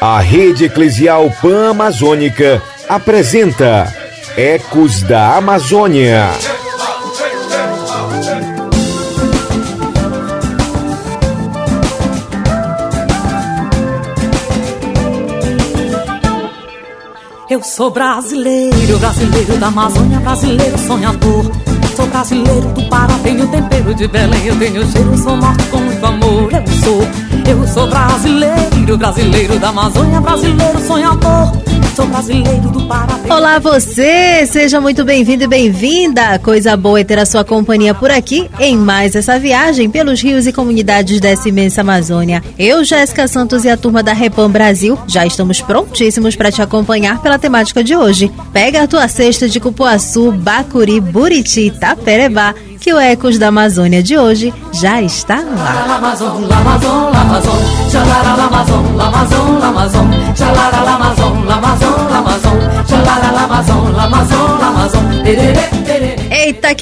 A Rede Eclesial Pan-Amazônica apresenta Ecos da Amazônia. Eu sou brasileiro, brasileiro da Amazônia, brasileiro sonhador. Sou brasileiro do Pará, tenho tempero de Belém, eu tenho cheiro, sou morto com muito amor. Eu sou, eu sou brasileiro, brasileiro da Amazônia, brasileiro sonhador. Sou brasileiro do Pará. Olá você, seja muito bem-vindo e bem-vinda. Coisa boa é ter a sua companhia por aqui em mais essa viagem pelos rios e comunidades dessa imensa Amazônia. Eu, Jéssica Santos e a turma da Repam Brasil já estamos prontíssimos para te acompanhar pela temática de hoje. Pega a tua cesta de cupuaçu, bacuri, buriti, taperebá que o Ecos da Amazônia de hoje já está no ar. Eita,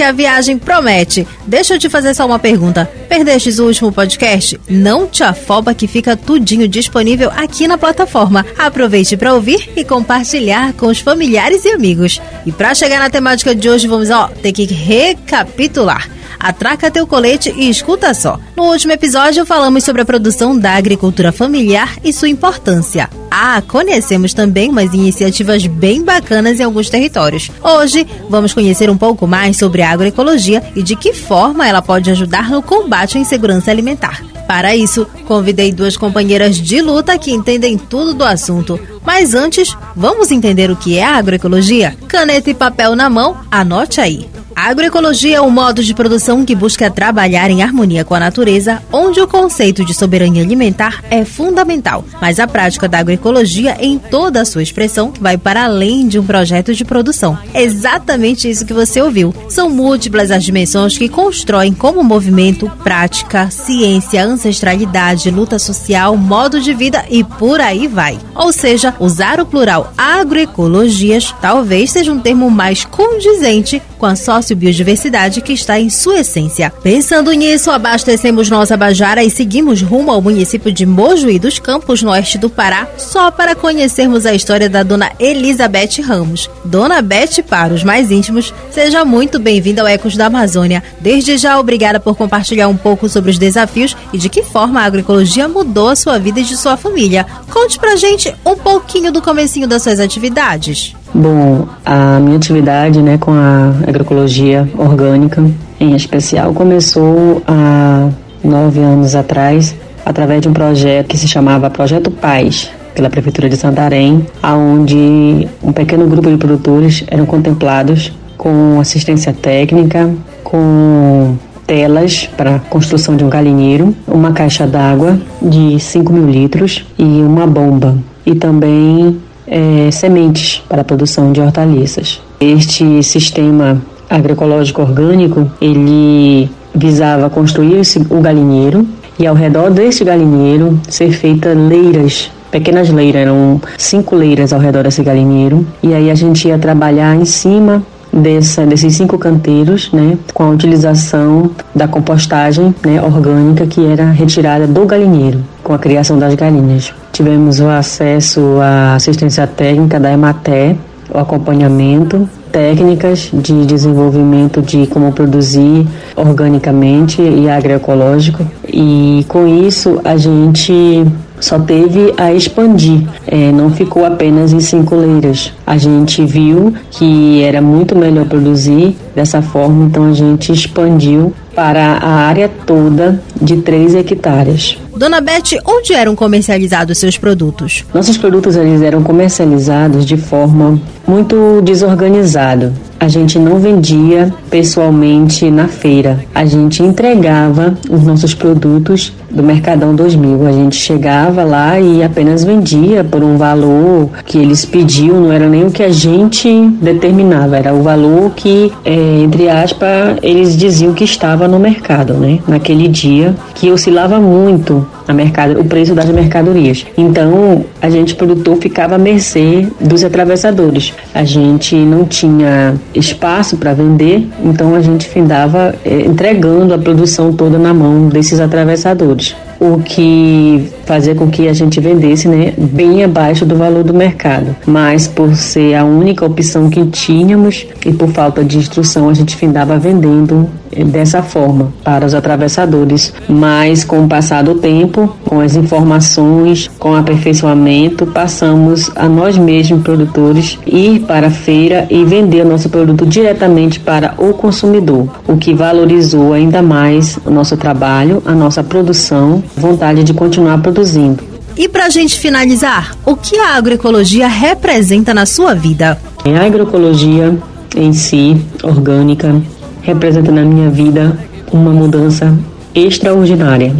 que a viagem promete. Deixa eu te fazer só uma pergunta. Perdestes o último podcast? Não te afoba que fica tudinho disponível aqui na plataforma. Aproveite para ouvir e compartilhar com os familiares e amigos. E para chegar na temática de hoje, vamos ó, ter que recapitular. Atraca teu colete e escuta só. No último episódio falamos sobre a produção da agricultura familiar e sua importância. Ah, conhecemos também umas iniciativas bem bacanas em alguns territórios. Hoje vamos conhecer um pouco mais sobre a agroecologia e de que forma ela pode ajudar no combate à insegurança alimentar. Para isso, convidei duas companheiras de luta que entendem tudo do assunto. Mas antes, vamos entender o que é a agroecologia? Caneta e papel na mão, anote aí. A agroecologia é um modo de produção que busca trabalhar em harmonia com a natureza, onde o conceito de soberania alimentar é fundamental. Mas a prática da agroecologia, em toda a sua expressão, vai para além de um projeto de produção. Exatamente isso que você ouviu. São múltiplas as dimensões que constroem como movimento, prática, ciência, ancestralidade, luta social, modo de vida e por aí vai. Ou seja, usar o plural agroecologias talvez seja um termo mais condizente com a sociobiodiversidade que está em sua essência. Pensando nisso, abastecemos nossa Bajara e seguimos rumo ao município de Mojuí dos Campos, no oeste do Pará, só para conhecermos a história da dona Elizabeth Ramos. Dona Beth, para os mais íntimos, seja muito bem-vinda ao Ecos da Amazônia. Desde já, obrigada por compartilhar um pouco sobre os desafios e de que forma a agroecologia mudou a sua vida e de sua família. Conte pra gente um pouquinho do comecinho das suas atividades. Bom, a minha atividade né, com a agroecologia orgânica, em especial, começou há nove anos atrás, através de um projeto que se chamava Projeto Paz, pela Prefeitura de Santarém, onde um pequeno grupo de produtores eram contemplados com assistência técnica, com telas para a construção de um galinheiro, uma caixa d'água de 5 mil litros e uma bomba. E também é, sementes para a produção de hortaliças. Este sistema agroecológico orgânico, ele visava construir o galinheiro e ao redor deste galinheiro ser feitas leiras pequenas leiras, eram cinco leiras ao redor desse galinheiro, e aí a gente ia trabalhar em cima dessa, desses cinco canteiros, né, com a utilização da compostagem né, orgânica que era retirada do galinheiro, com a criação das galinhas. Tivemos o acesso à assistência técnica da Ematé, o acompanhamento, técnicas de desenvolvimento de como produzir organicamente e agroecológico. E com isso a gente só teve a expandir, é, não ficou apenas em cinco leiras. A gente viu que era muito melhor produzir dessa forma, então a gente expandiu para a área toda de 3 hectares. Dona Beth, onde eram comercializados seus produtos? Nossos produtos eles eram comercializados de forma muito desorganizada. A gente não vendia pessoalmente na feira. A gente entregava os nossos produtos do Mercadão 2000. A gente chegava lá e apenas vendia por um valor que eles pediam, não era nem o que a gente determinava, era o valor que, é, entre aspas, eles diziam que estava no mercado, né? Naquele dia, que oscilava muito a mercado, o preço das mercadorias. Então, a gente produtor ficava à mercê dos atravessadores. A gente não tinha espaço para vender, então a gente findava eh, entregando a produção toda na mão desses atravessadores o que fazia com que a gente vendesse né, bem abaixo do valor do mercado. Mas por ser a única opção que tínhamos e por falta de instrução, a gente findava vendendo eh, dessa forma para os atravessadores. Mas com o passar do tempo, com as informações, com o aperfeiçoamento, passamos a nós mesmos, produtores, ir para a feira e vender o nosso produto diretamente para o consumidor, o que valorizou ainda mais o nosso trabalho, a nossa produção vontade de continuar produzindo. E para a gente finalizar, o que a agroecologia representa na sua vida? A agroecologia em si, orgânica, representa na minha vida uma mudança extraordinária,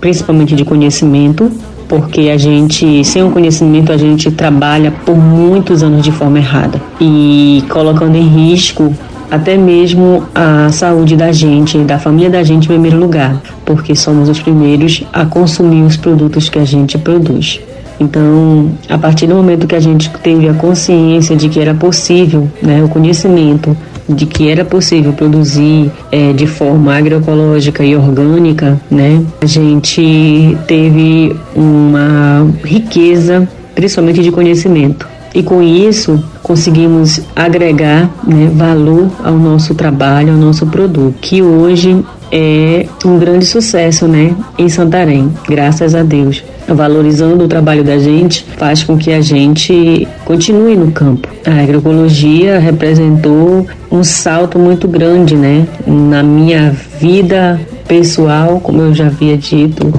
principalmente de conhecimento, porque a gente, sem o conhecimento, a gente trabalha por muitos anos de forma errada e colocando em risco até mesmo a saúde da gente, da família da gente em primeiro lugar, porque somos os primeiros a consumir os produtos que a gente produz. Então, a partir do momento que a gente teve a consciência de que era possível, né, o conhecimento de que era possível produzir é, de forma agroecológica e orgânica, né, a gente teve uma riqueza, principalmente de conhecimento. E com isso, conseguimos agregar né, valor ao nosso trabalho, ao nosso produto, que hoje é um grande sucesso né, em Santarém, graças a Deus. Valorizando o trabalho da gente faz com que a gente continue no campo. A agroecologia representou um salto muito grande né, na minha vida pessoal, como eu já havia dito,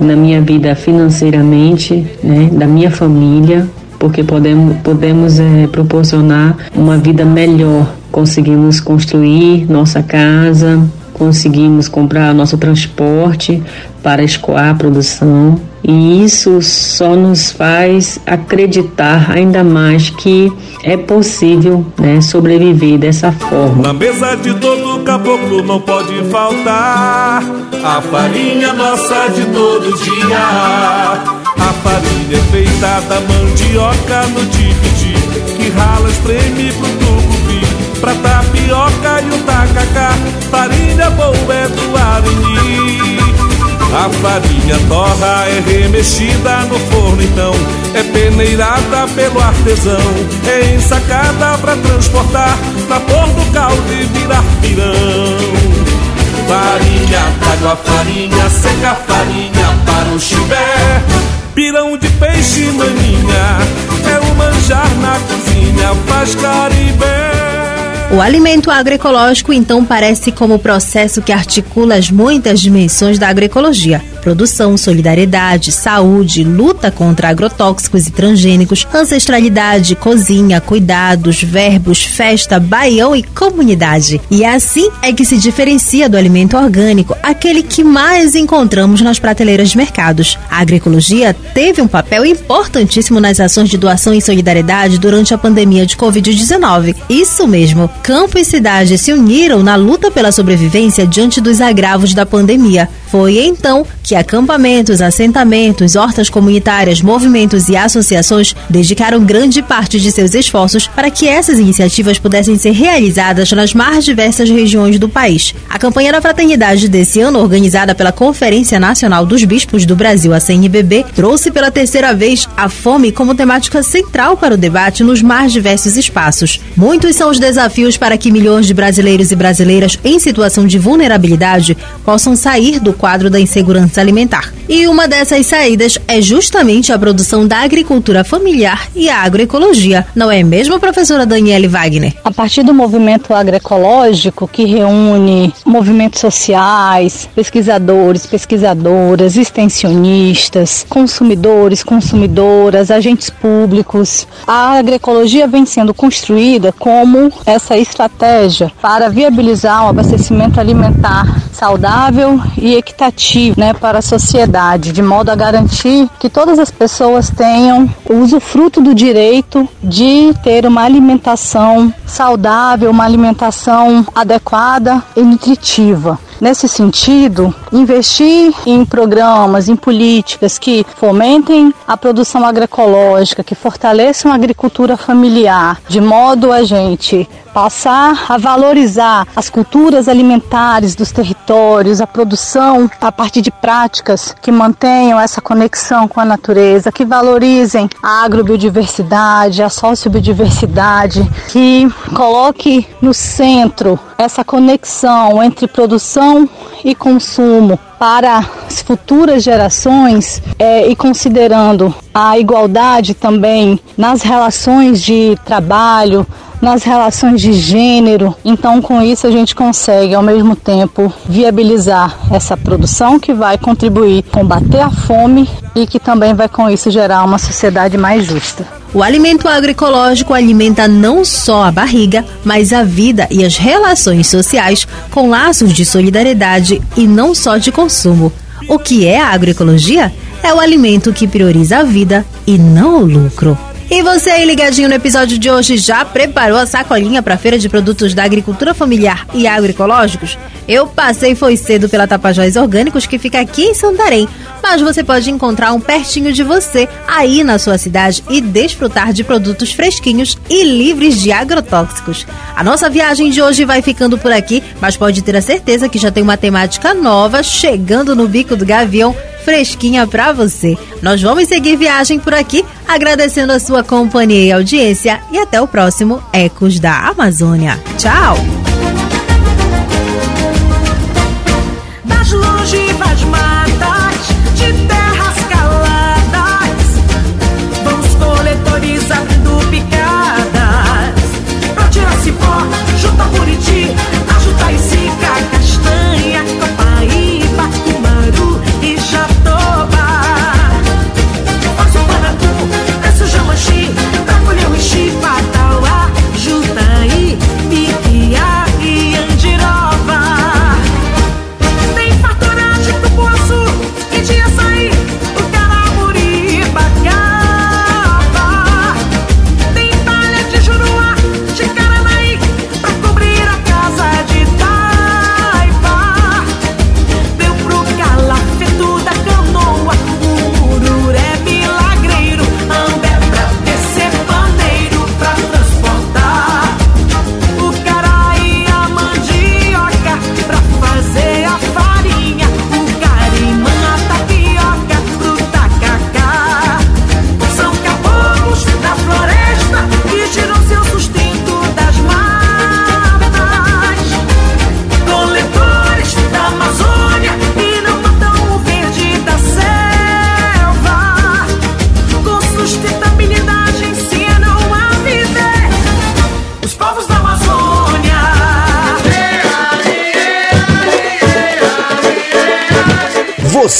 na minha vida financeiramente, né, da minha família, porque podemos, podemos é, proporcionar uma vida melhor. Conseguimos construir nossa casa, conseguimos comprar nosso transporte para escoar a produção. E isso só nos faz acreditar ainda mais que é possível né, sobreviver dessa forma. Na mesa de todo caboclo não pode faltar a farinha nossa de todo dia. A farinha é feita da mandioca no tipiti Que rala, espreme pro tucupi. Pra tapioca e o tacacá Farinha boa é do arenhi A farinha torra é remexida no forno então É peneirada pelo artesão. É ensacada pra transportar Na pôr do caldo e virar pirão. Farinha, trago a farinha, seca a farinha para o chibé Pirão de peixe maninha. É o manjar na cozinha Faz caribé o alimento agroecológico então parece como o processo que articula as muitas dimensões da agroecologia: produção, solidariedade, saúde, luta contra agrotóxicos e transgênicos, ancestralidade, cozinha, cuidados, verbos, festa, baião e comunidade. E assim é que se diferencia do alimento orgânico, aquele que mais encontramos nas prateleiras de mercados. A agroecologia teve um papel importantíssimo nas ações de doação e solidariedade durante a pandemia de Covid-19. Isso mesmo, campo e cidade se uniram na luta pela sobrevivência diante dos agravos da pandemia. Foi então que acampamentos, assentamentos, hortas comunitárias, movimentos e associações dedicaram grande parte de seus esforços para que essas iniciativas pudessem ser realizadas nas mais diversas regiões do país. A campanha da fraternidade desse ano, organizada pela Conferência Nacional dos Bispos do Brasil, a CNBB, trouxe pela terceira vez a fome como temática central para o debate nos mais diversos espaços. Muitos são os desafios para que milhões de brasileiros e brasileiras em situação de vulnerabilidade possam sair do quadro da insegurança alimentar. E uma dessas saídas é justamente a produção da agricultura familiar e a agroecologia, não é mesmo, professora Daniele Wagner? A partir do movimento agroecológico, que reúne movimentos sociais, pesquisadores, pesquisadoras, extensionistas, consumidores, consumidoras, agentes públicos, a agroecologia vem sendo construída como essa estratégia para viabilizar o abastecimento alimentar saudável e equitativo né, para a sociedade, de modo a garantir que todas as pessoas tenham o usufruto do direito de ter uma alimentação saudável, uma alimentação adequada e nutritiva. Nesse sentido, investir em programas, em políticas que fomentem a produção agroecológica, que fortaleçam a agricultura familiar, de modo a gente passar a valorizar as culturas alimentares dos territórios, a produção a partir de práticas que mantenham essa conexão com a natureza, que valorizem a agrobiodiversidade, a sociobiodiversidade, que coloque no centro essa conexão entre produção e consumo para as futuras gerações é, e considerando a igualdade também nas relações de trabalho, nas relações de gênero. Então, com isso, a gente consegue, ao mesmo tempo, viabilizar essa produção que vai contribuir combater a fome e que também vai, com isso, gerar uma sociedade mais justa. O alimento agroecológico alimenta não só a barriga, mas a vida e as relações sociais com laços de solidariedade e não só de consumo. O que é a agroecologia? É o alimento que prioriza a vida e não o lucro. E você aí ligadinho no episódio de hoje já preparou a sacolinha para a feira de produtos da agricultura familiar e agroecológicos? Eu passei foi cedo pela Tapajós Orgânicos que fica aqui em Santarém, mas você pode encontrar um pertinho de você aí na sua cidade e desfrutar de produtos fresquinhos e livres de agrotóxicos. A nossa viagem de hoje vai ficando por aqui, mas pode ter a certeza que já tem uma temática nova chegando no Bico do Gavião fresquinha para você. Nós vamos seguir viagem por aqui, agradecendo a sua companhia e audiência e até o próximo Ecos da Amazônia. Tchau!